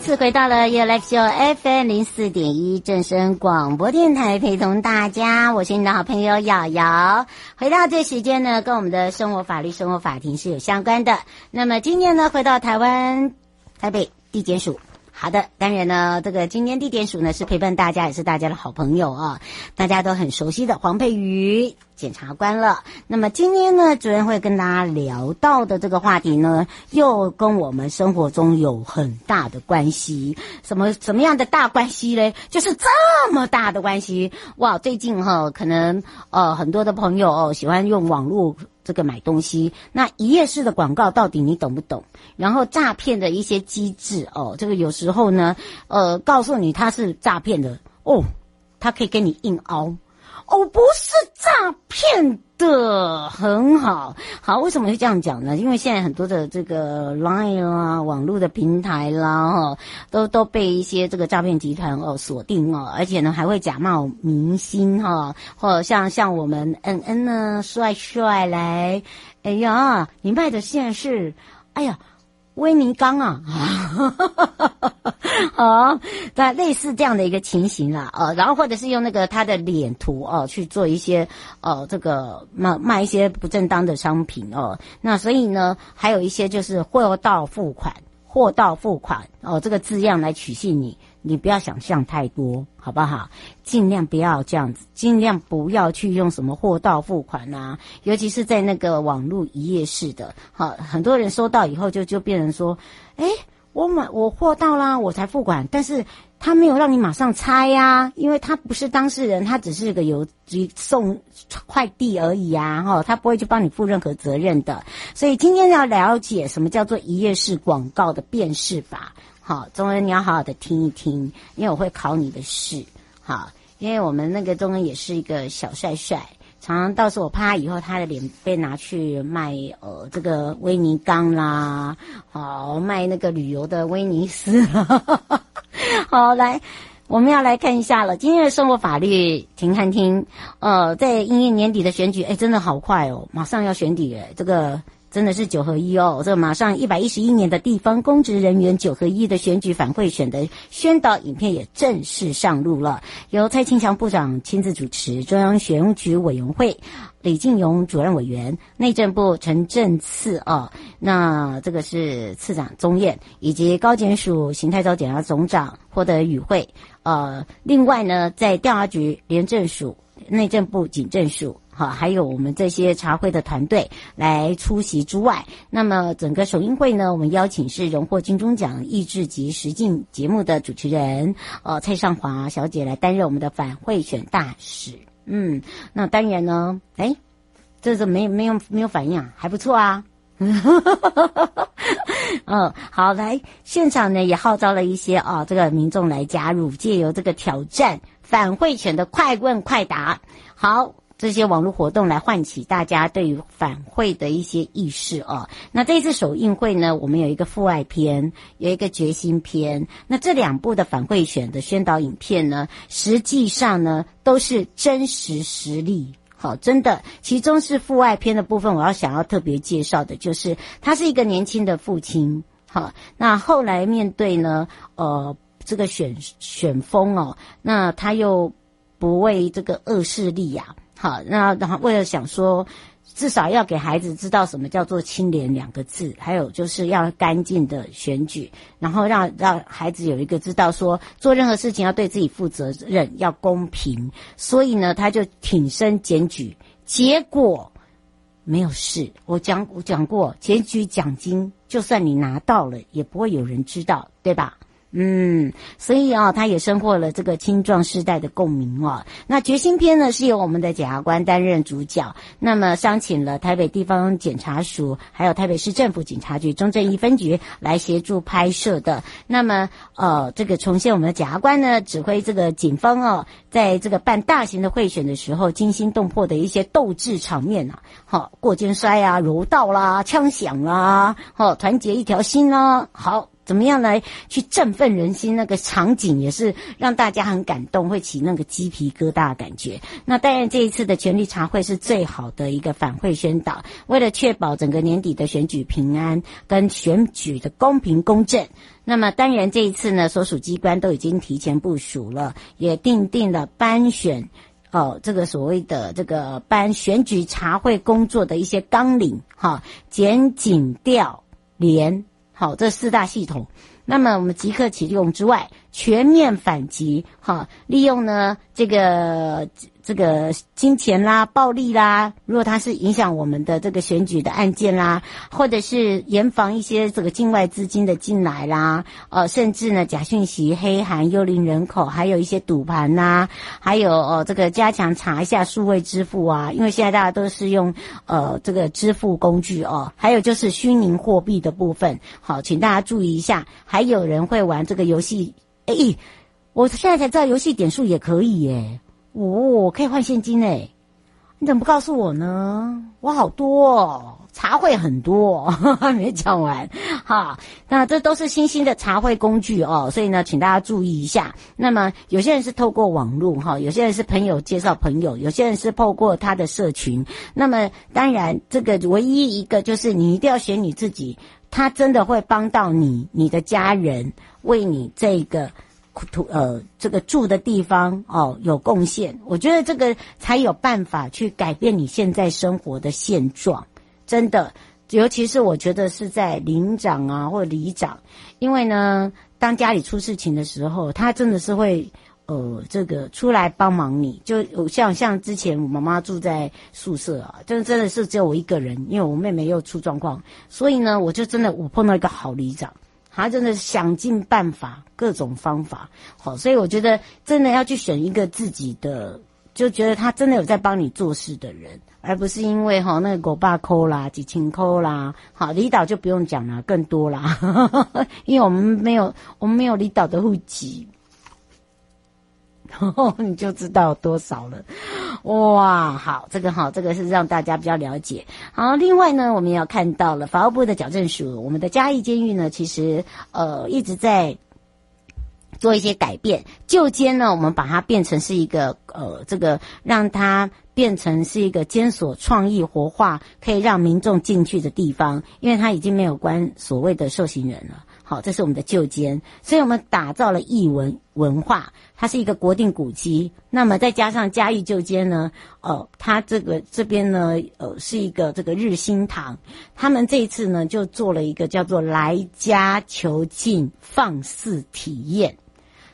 次回到了 You Like Show FM 零四点一正声广播电台，陪同大家，我是你的好朋友瑶瑶。回到这时间呢，跟我们的生活法律、生活法庭是有相关的。那么今天呢，回到台湾台北地检署。好的，当然呢，这个今天地点署呢是陪伴大家，也是大家的好朋友啊，大家都很熟悉的黄佩瑜检察官了。那么今天呢，主任会跟大家聊到的这个话题呢，又跟我们生活中有很大的关系。什么什么样的大关系嘞？就是这么大的关系哇！最近哈、可能呃很多的朋友哦喜欢用网络。这个买东西，那一页式的广告到底你懂不懂？然后诈骗的一些机制哦，这个有时候呢，呃，告诉你他是诈骗的哦，他可以给你硬凹。哦，不是诈骗这，很好，好，为什么会这样讲呢？因为现在很多的这个 Line 啊，网络的平台啦，哈，都都被一些这个诈骗集团哦锁定哦，而且呢还会假冒明星哈，或者像像我们恩恩呢，帅帅来，哎呀，你卖的现在是，哎呀。威尼刚啊，啊，那类似这样的一个情形啦，呃，然后或者是用那个他的脸图哦去做一些呃这个卖卖一些不正当的商品哦，那所以呢，还有一些就是货到付款，货到付款哦这个字样来取信你。你不要想象太多，好不好？尽量不要这样子，尽量不要去用什么货到付款啊，尤其是在那个网络一页式的，好，很多人收到以后就就变成说，诶，我买我货到啦，我才付款，但是他没有让你马上拆呀，因为他不是当事人，他只是个邮局送快递而已啊，哈，他不会去帮你负任何责任的。所以今天要了解什么叫做一页式广告的辨识法。好，中恩，你要好好的听一听，因为我会考你的试。好，因为我们那个中恩也是一个小帅帅，常常到时候我怕他以后他的脸被拿去卖，呃，这个威尼钢啦，好，卖那个旅游的威尼斯。好，来，我们要来看一下了，今天的生活法律停看厅，呃，在因应年底的选举，哎，真的好快哦，马上要选举，哎，这个。真的是九合一哦！这马上一百一十一年的地方公职人员九合一的选举反贿选的宣导影片也正式上路了，由蔡清祥部长亲自主持，中央选举委员会李进勇主任委员，内政部陈政次哦，那这个是次长宗彦，以及高检署邢太昭检察总长获得与会。呃，另外呢，在调查局、廉政署、内政部警政署。好，还有我们这些茶会的团队来出席之外，那么整个首映会呢，我们邀请是荣获金钟奖益智及实境节目的主持人，呃，蔡尚华小姐来担任我们的反贿选大使。嗯，那当然呢，哎，这是没没有没有反应啊，还不错啊。嗯，好，来现场呢也号召了一些啊、哦，这个民众来加入，借由这个挑战反贿选的快问快答。好。这些网络活动来唤起大家对于反贿的一些意识哦。那这次首映会呢，我们有一个父爱篇，有一个决心篇。那这两部的反贿选的宣导影片呢，实际上呢都是真实实例。好，真的，其中是父爱篇的部分，我要想要特别介绍的就是，他是一个年轻的父亲。好，那后来面对呢，呃，这个选选风哦，那他又不为这个恶势力呀、啊。好，那然后为了想说，至少要给孩子知道什么叫做清廉两个字，还有就是要干净的选举，然后让让孩子有一个知道说，做任何事情要对自己负责任，要公平。所以呢，他就挺身检举，结果没有事。我讲我讲过，检举奖金就算你拿到了，也不会有人知道，对吧？嗯，所以啊，他也收获了这个青壮世代的共鸣哦。那决心篇呢，是由我们的检察官担任主角，那么商请了台北地方检察署，还有台北市政府警察局中正一分局来协助拍摄的。那么呃，这个重现我们的检察官呢，指挥这个警方哦，在这个办大型的贿选的时候，惊心动魄的一些斗智场面啊，好过肩摔啊，柔道啦，枪响啦，好团结一条心啦，好。怎么样来去振奋人心？那个场景也是让大家很感动，会起那个鸡皮疙瘩的感觉。那当然，这一次的权力查会是最好的一个反贿宣导。为了确保整个年底的选举平安跟选举的公平公正，那么当然这一次呢，所属机关都已经提前部署了，也订定了班选哦，这个所谓的这个班选举查会工作的一些纲领哈，检警调联。好，这四大系统，那么我们即刻启用之外，全面反击，哈，利用呢这个。这个金钱啦、暴力啦，如果它是影响我们的这个选举的案件啦，或者是严防一些这个境外资金的进来啦，呃，甚至呢假讯息、黑函、幽灵人口，还有一些赌盘呐，还有呃这个加强查一下数位支付啊，因为现在大家都是用呃这个支付工具哦，还有就是虚拟货币的部分，好，请大家注意一下，还有人会玩这个游戏，哎，我现在才知道游戏点数也可以耶。哦，可以换现金诶，你怎么不告诉我呢？我好多哦，查贿很多，还 没讲完哈。那这都是新兴的茶会工具哦，所以呢，请大家注意一下。那么有些人是透过网络哈，有些人是朋友介绍朋友，有些人是透过他的社群。那么当然，这个唯一一个就是你一定要选你自己，他真的会帮到你，你的家人为你这个。土呃，这个住的地方哦，有贡献，我觉得这个才有办法去改变你现在生活的现状。真的，尤其是我觉得是在邻长啊或里长，因为呢，当家里出事情的时候，他真的是会呃，这个出来帮忙你。就像像之前我妈妈住在宿舍啊，真真的是只有我一个人，因为我妹妹又出状况，所以呢，我就真的我碰到一个好里长。他真的想尽办法，各种方法，好，所以我觉得真的要去选一个自己的，就觉得他真的有在帮你做事的人，而不是因为哈那个狗爸抠啦、几千抠啦，好，离岛就不用讲了，更多啦，因为我们没有，我们没有离岛的户籍。然 后你就知道多少了，哇，好，这个好，这个是让大家比较了解。好，另外呢，我们也要看到了法务部的矫正署，我们的嘉义监狱呢，其实呃一直在做一些改变。旧监呢，我们把它变成是一个呃，这个让它变成是一个监所创意活化，可以让民众进去的地方，因为它已经没有关所谓的受刑人了。好，这是我们的旧监，所以我们打造了艺文文化，它是一个国定古迹。那么再加上嘉义旧监呢，哦，它这个这边呢，呃，是一个这个日新堂，他们这一次呢就做了一个叫做“来家囚禁放肆体验”。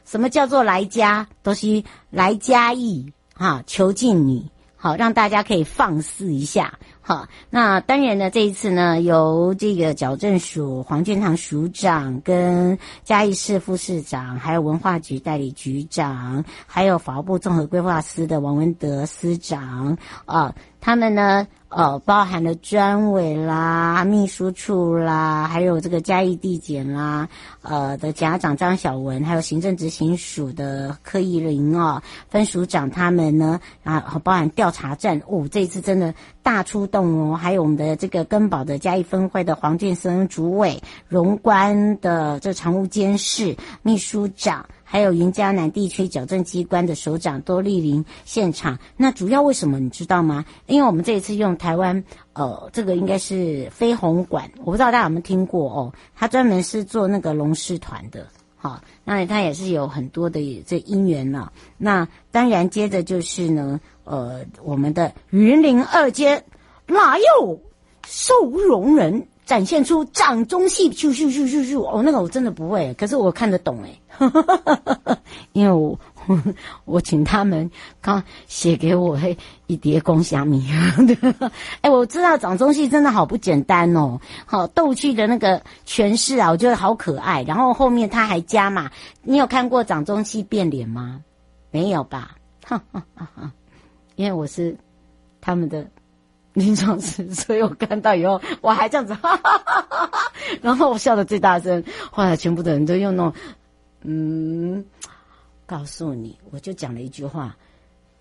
什么叫做来家？都是来嘉义哈，囚禁你，好，让大家可以放肆一下。好，那当然呢，这一次呢，由这个矫正署黄建堂署长跟嘉义市副市长，还有文化局代理局长，还有法务部综合规划司的王文德司长啊，他们呢。呃，包含了专委啦、秘书处啦，还有这个嘉义地检啦，呃的检察长张小文，还有行政执行署的柯义林哦，分署长他们呢啊，包含调查站哦，这一次真的大出动哦，还有我们的这个根宝的嘉义分会的黄建生主委，荣观的这常务监事秘书长。还有云嘉南地区矫正机关的首长多莅临现场。那主要为什么你知道吗？因为我们这一次用台湾，呃，这个应该是飞鸿馆，我不知道大家有没有听过哦。他专门是做那个龙狮团的，好，那他也是有很多的这因缘了。那当然接着就是呢，呃，我们的云林二阶哪有受容人？展现出掌中戏，咻咻咻咻咻！哦，那个我真的不会，可是我看得懂哎，因为我我请他们刚写给我嘿一碟公虾米。哎，我知道掌中戏真的好不简单哦。好逗趣的那个诠释啊，我觉得好可爱。然后后面他还加码，你有看过掌中戏变脸吗？没有吧？哈哈哈哈，因为我是他们的临床师，所以我看到以后我还这样子，哈哈哈哈哈，然后我笑得最大声。后来全部的人都用那种，嗯。告诉你，我就讲了一句话，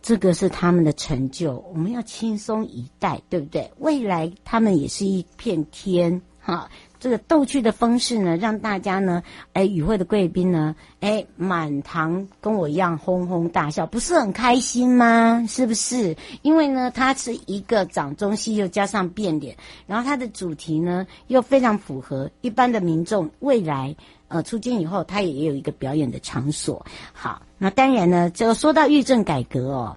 这个是他们的成就，我们要轻松以待，对不对？未来他们也是一片天，哈。这个逗趣的方式呢，让大家呢，哎，与会的贵宾呢，哎，满堂跟我一样哄哄大笑，不是很开心吗？是不是？因为呢，它是一个掌中戏，又加上变脸，然后它的主题呢，又非常符合一般的民众未来。呃，出京以后，他也有一个表演的场所。好，那当然呢，就说到预政改革哦，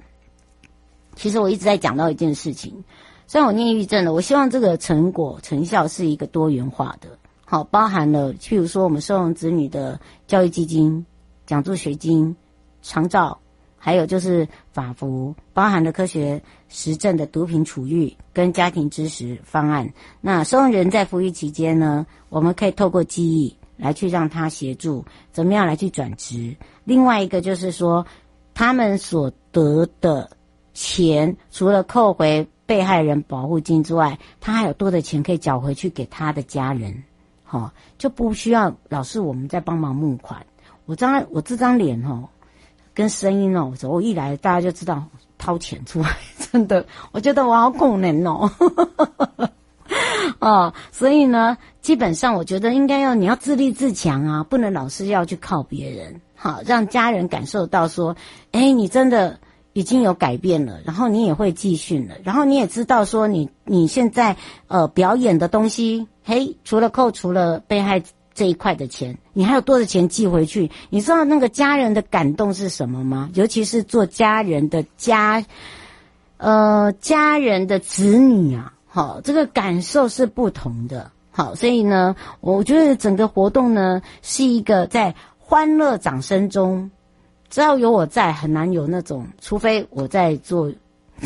其实我一直在讲到一件事情。虽然我念预政的，我希望这个成果成效是一个多元化的。好，包含了譬如说我们收容子女的教育基金、奖助学金、长照，还有就是法服，包含了科学实证的毒品处遇跟家庭支持方案。那收容人在服役期间呢，我们可以透过记忆。来去让他协助怎么样来去转职？另外一个就是说，他们所得的钱，除了扣回被害人保护金之外，他还有多的钱可以缴回去给他的家人，好，就不需要老是我们在帮忙募款。我张我这张脸哦，跟声音哦，我一来大家就知道掏钱出来，真的，我觉得我好可怜哦。哦，所以呢，基本上我觉得应该要你要自立自强啊，不能老是要去靠别人，好，让家人感受到说，哎，你真的已经有改变了，然后你也会继续了，然后你也知道说你你现在呃表演的东西，嘿，除了扣除了被害这一块的钱，你还有多的钱寄回去，你知道那个家人的感动是什么吗？尤其是做家人的家，呃，家人的子女啊。好，这个感受是不同的。好，所以呢，我觉得整个活动呢是一个在欢乐掌声中，只要有我在，很难有那种，除非我在做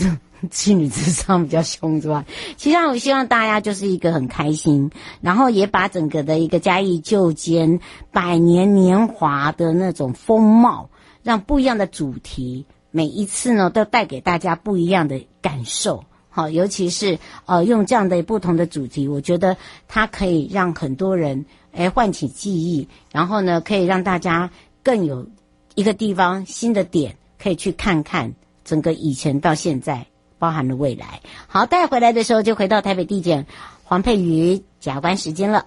妻女之上比较凶之外，其实我希望大家就是一个很开心，然后也把整个的一个嘉义旧监百年年华的那种风貌，让不一样的主题，每一次呢都带给大家不一样的感受。好，尤其是呃，用这样的不同的主题，我觉得它可以让很多人哎唤起记忆，然后呢，可以让大家更有一个地方新的点可以去看看整个以前到现在，包含的未来。好，带回来的时候就回到台北地检黄佩瑜检察官时间了。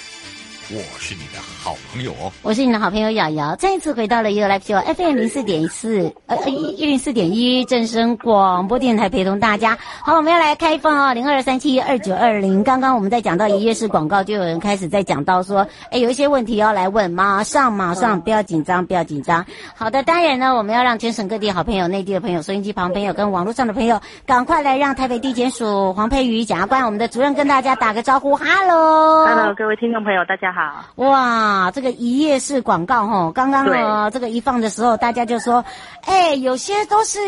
我是你的好朋友，我是你的好朋友瑶瑶，再一次回到了 You Live Show FM 零四点四呃一零四点一正声广播电台，陪同大家。好，我们要来开放哦，零二三七二九二零。刚刚我们在讲到一页式广告，就有人开始在讲到说，哎，有一些问题要来问，马上马上，不要紧张，不要紧张。好的，当然呢，我们要让全省各地好朋友、内地的朋友、收音机旁朋友跟网络上的朋友，赶快来让台北地检署黄佩瑜检察官，我们的主任跟大家打个招呼，哈喽，哈喽，各位听众朋友，大家好。哇，这个一页式广告哈，刚刚呢这个一放的时候，大家就说，哎，有些都是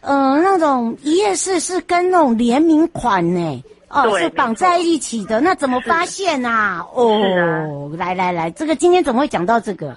呃那种一页式是跟那种联名款呢，哦，是绑在一起的，那怎么发现啊？哦，来来来，这个今天怎么会讲到这个？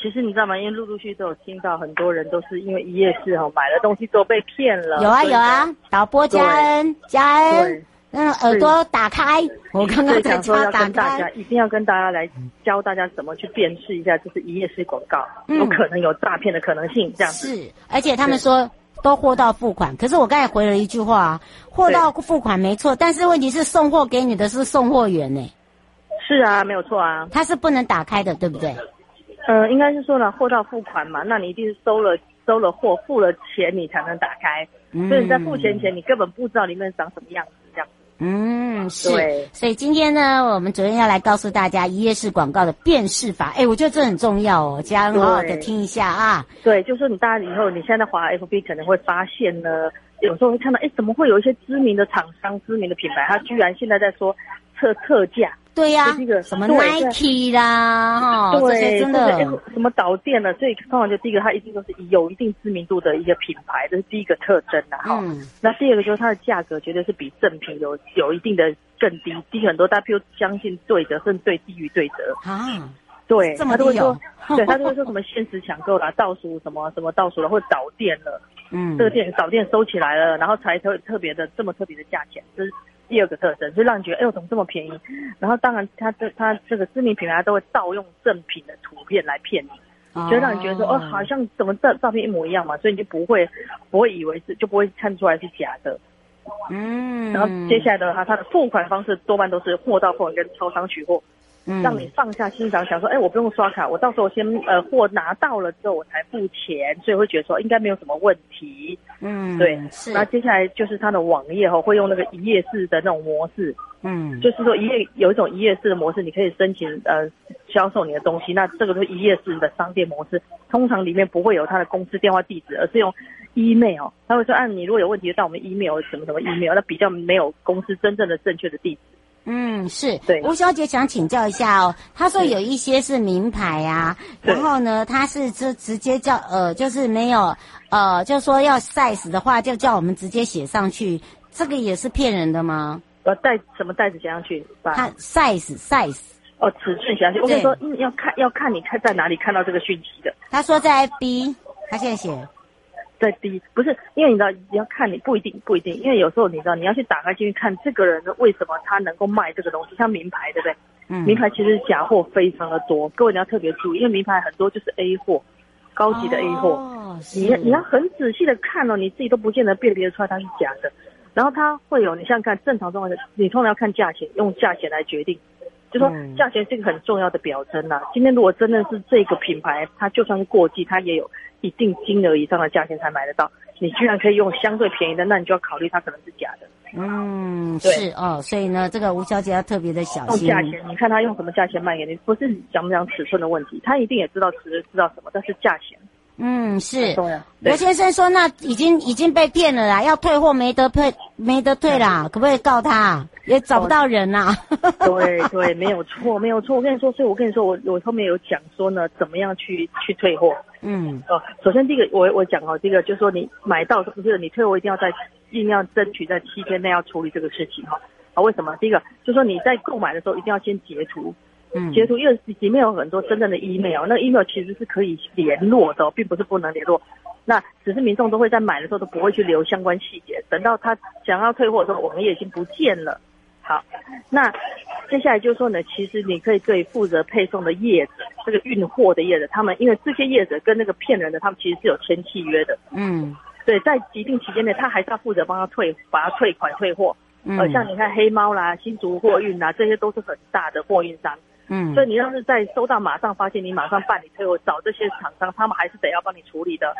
其实你知道吗？因为陆陆续续都有听到很多人都是因为一夜市哈买了东西都被骗了。有啊有啊，导播佳恩佳恩。那耳朵打开，我刚刚在说要跟大家，一定要跟大家来教大家怎么去辨识一下，就是一页式广告，有可能有诈骗的可能性，这样子。是，而且他们说都货到付款，可是我刚才回了一句话，货到付款没错，但是问题是送货给你的是送货员呢。是啊，没有错啊。他是不能打开的，对不对？呃，应该是说了，货到付款嘛，那你一定是收了收了货，付了钱你才能打开。嗯。所以你在付钱前，你根本不知道里面长什么样子。嗯，是。所以今天呢，我们主任要来告诉大家一页式广告的辨识法。哎，我觉得这很重要哦，家人好好的听一下啊。对，就是说你大家以后你现在滑 FB 可能会发现呢，有时候会看到，哎，怎么会有一些知名的厂商、知名的品牌，他居然现在在说特特价。对呀、啊，这个什么 Nike 啦，哈，这些真的、欸、什么导电了，所以通常就第一个，它一定都是有一定知名度的一个品牌，这是第一个特征的哈。嗯。那第二个就是它的价格绝对是比正品有有一定的更低，低很多，大家譬如将近对折，甚至对低于对折啊。对，这么低哦。对，他都会说什么限时抢购啦，倒数什么什么倒数了，或者导电了，嗯，这个店导电收起来了，然后才特特别的这么特别的价钱，这是。第二个特征，就让你觉得，哎呦，怎么这么便宜？然后，当然，他这他这个知名品牌都会盗用正品的图片来骗你，就让你觉得说，哦，好像怎么照照片一模一样嘛，所以你就不会不会以为是，就不会看出来是假的。嗯。然后接下来的话，它的付款方式多半都是货到付款跟超商取货。让你放下心想，想说，哎，我不用刷卡，我到时候先呃货拿到了之后我才付钱，所以会觉得说应该没有什么问题。嗯，对。是。那接下来就是它的网页哈，会用那个一页式的那种模式。嗯。就是说一页有一种一页式的模式，你可以申请呃销售你的东西。那这个是一页式的商店模式，通常里面不会有他的公司电话地址，而是用 email。他会说，按、啊、你如果有问题，就到我们 email 什么什么 email，那比较没有公司真正的正确的地址。嗯，是。对，吴小姐想请教一下哦。她说有一些是名牌啊，然后呢，她是直直接叫呃，就是没有呃，就说要 size 的话，就叫我们直接写上去，这个也是骗人的吗？呃，带什么袋子写上去？把它 size size 哦，尺寸写上去。我跟你说，嗯，要看要看你看在哪里看到这个讯息的。他说在 FB，他现在写。在低不是，因为你知道你要看你不一定不一定，因为有时候你知道你要去打开进去看这个人为什么他能够卖这个东西，像名牌对不对？嗯，名牌其实假货非常的多，各位你要特别注意，因为名牌很多就是 A 货，高级的 A 货，哦，你你要很仔细的看哦，你自己都不见得辨别出来它是假的，然后它会有你像看正常状况下，你通常要看价钱，用价钱来决定，就说价钱是一个很重要的表征呐，啊。今天如果真的是这个品牌，它就算是过季，它也有。一定金额以上的价钱才买得到，你居然可以用相对便宜的，那你就要考虑它可能是假的。嗯，是哦，所以呢，这个吴小姐要特别的小心。用价钱，你看她用什么价钱卖给你，不是讲不讲尺寸的问题，她一定也知道尺知道什么，但是价钱。嗯，是。罗先生说，那已经已经被骗了啦，要退货没得退，没得退啦，可不可以告他？也找不到人呐、啊。对对，没有错，没有错。我跟你说，所以我跟你说，我我后面有讲说呢，怎么样去去退货。嗯。哦，首先第一个，我我讲哦，这个就是说你买到不是你退货，一定要在尽量争取在七天内要处理这个事情哈。啊，为什么？第一个就是说你在购买的时候一定要先截图。嗯，截图，因为里面有很多真正的 email，那 email 其实是可以联络的，并不是不能联络。那只是民众都会在买的时候都不会去留相关细节，等到他想要退货的时候，我们也已经不见了。好，那接下来就是说呢，其实你可以对负责配送的业者，这个运货的业者，他们因为这些业者跟那个骗人的，他们其实是有签契约的。嗯，对，在一定期间内，他还是要负责帮他退，把他退款退货。嗯，呃，像你看黑猫啦、新竹货运啦，这些都是很大的货运商。嗯，所以你要是在收到马上发现，你马上办理退货，找这些厂商，他们还是得要帮你处理的。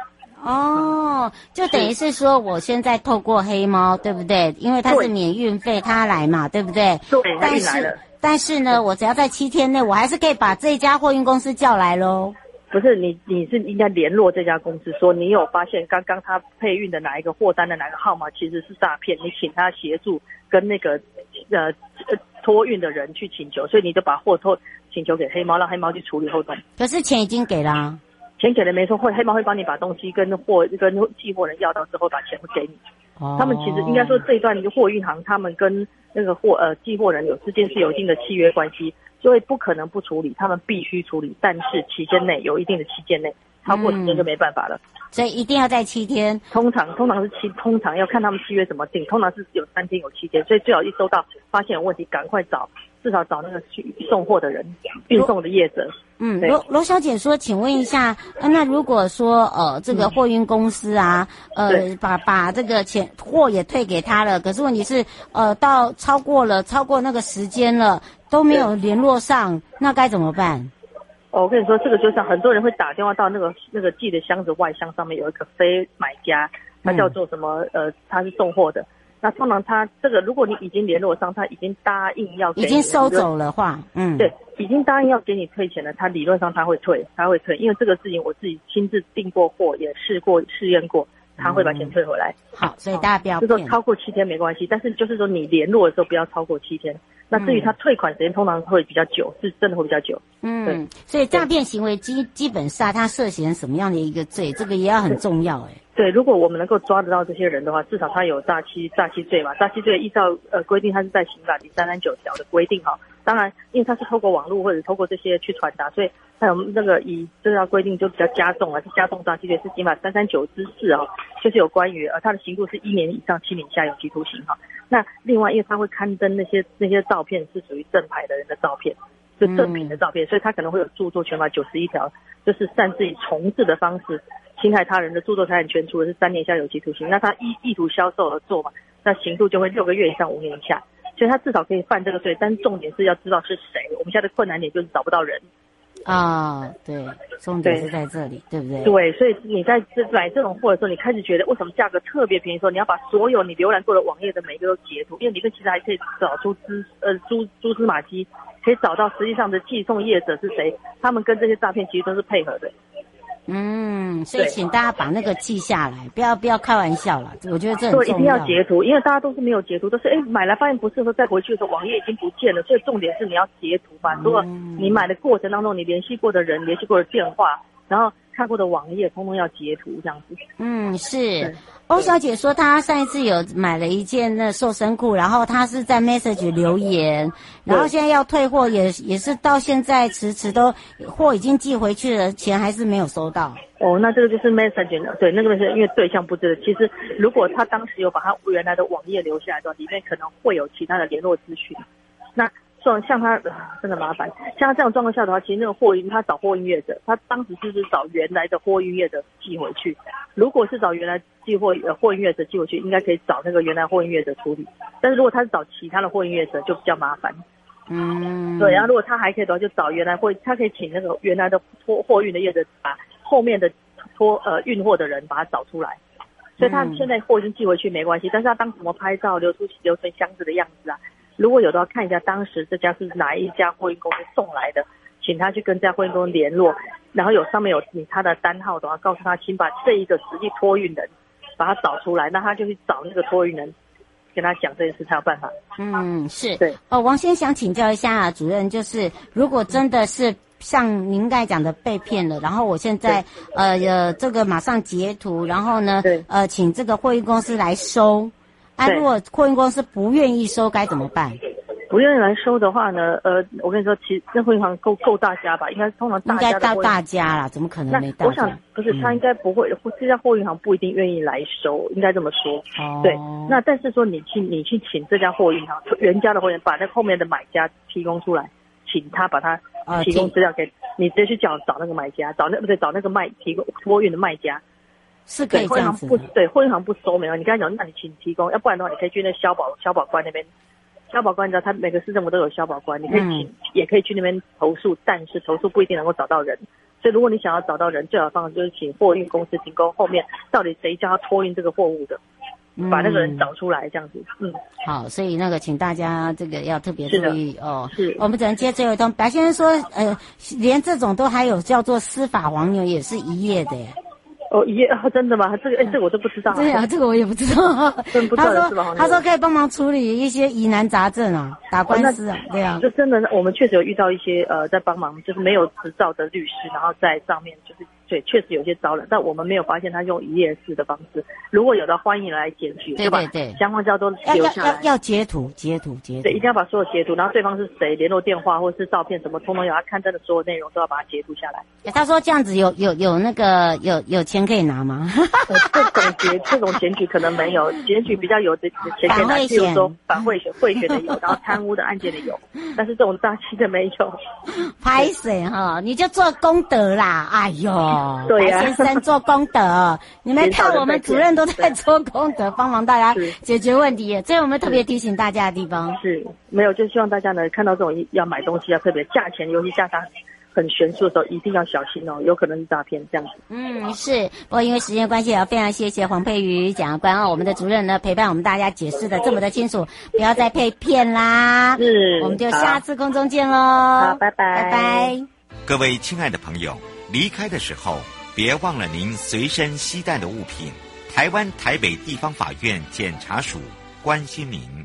哦，就等于是说，我现在透过黑猫，对不对？因为它是免运费，他来嘛，对不对？对，但是但是呢，我只要在七天内，我还是可以把这家货运公司叫来喽。不是你，你是应该联络这家公司，说你有发现刚刚他配运的哪一个货单的哪个号码其实是诈骗，你请他协助跟那个呃。托运的人去请求，所以你就把货托请求给黑猫，让黑猫去处理后端。可是钱已经给了啊，钱给了没错，会黑猫会帮你把东西跟货跟寄货人要到之后，把钱会给你。哦，他们其实应该说这一段货运行，他们跟那个货呃寄货人有之间是有一定的契约关系，所以不可能不处理，他们必须处理，但是期间内有一定的期间内。超过时间就没办法了，嗯，所以一定要在七天。通常通常是七，通常要看他们契约怎么定，通常是有三天有七天，所以最好一收到发现有问题，赶快找，至少找那个去送货的人，运送的业者。嗯，罗罗小姐说，请问一下，呃、那如果说呃这个货运公司啊，嗯、呃把把这个钱货也退给他了，可是问题是呃到超过了超过那个时间了，都没有联络上，那该怎么办？哦，我跟你说，这个就像很多人会打电话到那个那个寄的箱子外箱上面有一个非买家，他叫做什么？嗯、呃，他是送货的。那通常他这个，如果你已经联络上，他已经答应要给你，已经收走了话，嗯，对，已经答应要给你退钱了，他理论上他会退，他会退，因为这个事情我自己亲自订过货，也试过试验过，他会把钱退回来。嗯、好，所以大家不要，就是说超过七天没关系，但是就是说你联络的时候不要超过七天。那至于他退款时间，通常会比较久，是真的会比较久。嗯，对，所以诈骗行为基基本上他涉嫌什么样的一个罪，这个也要很重要哎。对，如果我们能够抓得到这些人的话，至少他有诈欺诈欺罪嘛。诈欺罪依照呃规定，他是在刑法第三三九条的规定哈。当然，因为他是透过网络或者透过这些去传达，所以他有那个以这条规定就比较加重了，是加重诈欺罪，是刑法三三九之四啊，就是有关于呃他的刑度是一年以上七年以下有期徒刑哈。那另外，因为他会刊登那些那些照片是属于正牌的人的照片，就正品的照片，嗯、所以他可能会有著作权法九十一条，就是擅自以重制的方式侵害他人的著作财产权，除了是三年以下有期徒刑。那他意意图销售而做嘛，那刑度就会六个月以上五年以下，所以他至少可以犯这个罪。但重点是要知道是谁。我们现在的困难点就是找不到人。啊、哦，对，重点是在这里，对，对不对？对，所以你在这买这种货的时候，你开始觉得为什么价格特别便宜的时候，你要把所有你浏览过的网页的每一个都截图，因为里面其实还可以找出蛛呃蛛蛛丝马迹，可以找到实际上的寄送业者是谁，他们跟这些诈骗其实都是配合的。嗯，所以请大家把那个记下来，不要不要开玩笑了。我觉得这很重要。对，一定要截图，因为大家都是没有截图，都是哎买来发现不适合，再回去的时候网页已经不见了。所以重点是你要截图吧。如果你买的过程当中，你联系过的人、联系过的电话，然后。看过的网页，通通要截图这样子。嗯，是。欧小姐说，她上一次有买了一件那瘦身裤，然后她是在 message 留言，然后现在要退货，也也是到现在迟迟都货已经寄回去了，钱还是没有收到。哦，那这个就是 message 的，对，那个是因为对象不知道。其实如果他当时有把他原来的网页留下来的话，里面可能会有其他的联络资讯。那。像他真的麻烦，像他这样状况下的话，其实那个货运他找货运业者，他当时就是找原来的货运业者寄回去。如果是找原来寄货呃货运业者寄回去，应该可以找那个原来货运业者处理。但是如果他是找其他的货运业者，就比较麻烦。嗯，对。然后如果他还可以的话，就找原来货，他可以请那个原来的货货运的业者把后面的拖呃运货的人把他找出来。所以他现在货已经寄回去没关系，但是他当什么拍照留出留成箱子的样子啊？如果有的话，看一下当时这家是哪一家货运公司送来的，请他去跟这家货运公司联络，然后有上面有你他的单号的话，告诉他，请把这一个实际托运人把他找出来，那他就去找那个托运人，跟他讲这件事才有办法。嗯，是对。哦，王先想请教一下啊，主任，就是如果真的是像您刚才讲的被骗了，然后我现在呃呃这个马上截图，然后呢，对呃请这个货运公司来收。哎，如果货运公司不愿意收，该怎么办？不愿意来收的话呢？呃，我跟你说，其实这货运行够够大家吧？应该通常大家应该到大家啦，怎么可能没到？我想不是，他应该不会。这家货运行不一定愿意来收，应该这么说。哦。对，那但是说你去你去请这家货运行原家的货运，把那后面的买家提供出来，请他把他提供资料给你，直接去找找那个买家，找那不对，找那个卖提供货运的卖家。是可以这样子。对，货运行不对，货运行不收没有。你刚才讲，那你请提供，要不然的话，你可以去那消保消保官那边。消保官你知道，他每个市政府都有消保官，你可以请，嗯、也可以去那边投诉，但是投诉不一定能够找到人。所以如果你想要找到人，最好的方法就是请货运公司提供后面到底谁叫他托运这个货物的，嗯、把那个人找出来，这样子。嗯，好，所以那个请大家这个要特别注意哦。是，我们只能接最后一通。白先生说，呃，连这种都还有叫做司法黄牛，也是一夜的耶。哦，耶、哦，真的吗？这个，哎，这个我都不知道。对呀、啊，这个我也不知道。真不知道他说，他说可以帮忙处理一些疑难杂症啊，打官司啊，哦、对啊。就真的，我们确实有遇到一些呃，在帮忙，就是没有执照的律师，然后在上面就是。对，确实有些招了，但我们没有发现他用一页式的方式。如果有的，欢迎来检举，对吧？对对，相关资料都留下来。要要要截图，截图，截图。对，一定要把所有截图，然后对方是谁，联络电话或者是照片什么，通通有他刊登的所有内容都要把它截图下来。他说这样子有有有那个有有钱可以拿吗？呃、这种截这种检举可能没有，检举比较有的钱可以拿，比如说反贿选贿选的有，然后贪污的案件的有，但是这种诈欺的没有。拍谁哈？你就做功德啦！哎呦。哦，对呀、啊，先生做功德，你们看我们主任都在做功德，帮忙大家解决问题，这是我们特别提醒大家的地方。是，没有，就希望大家呢看到这种要买东西要特别价钱，尤其价差很悬殊的时候，一定要小心哦，有可能是诈骗这样子。嗯，是。不过因为时间关系，也要非常谢谢黄佩瑜检察官啊，我们的主任呢陪伴我们大家解释的这么的清楚，不要再被骗啦。是，我们就下次空中见喽。好，拜拜，拜拜。各位亲爱的朋友，离开的时候别忘了您随身携带的物品。台湾台北地方法院检察署关心您。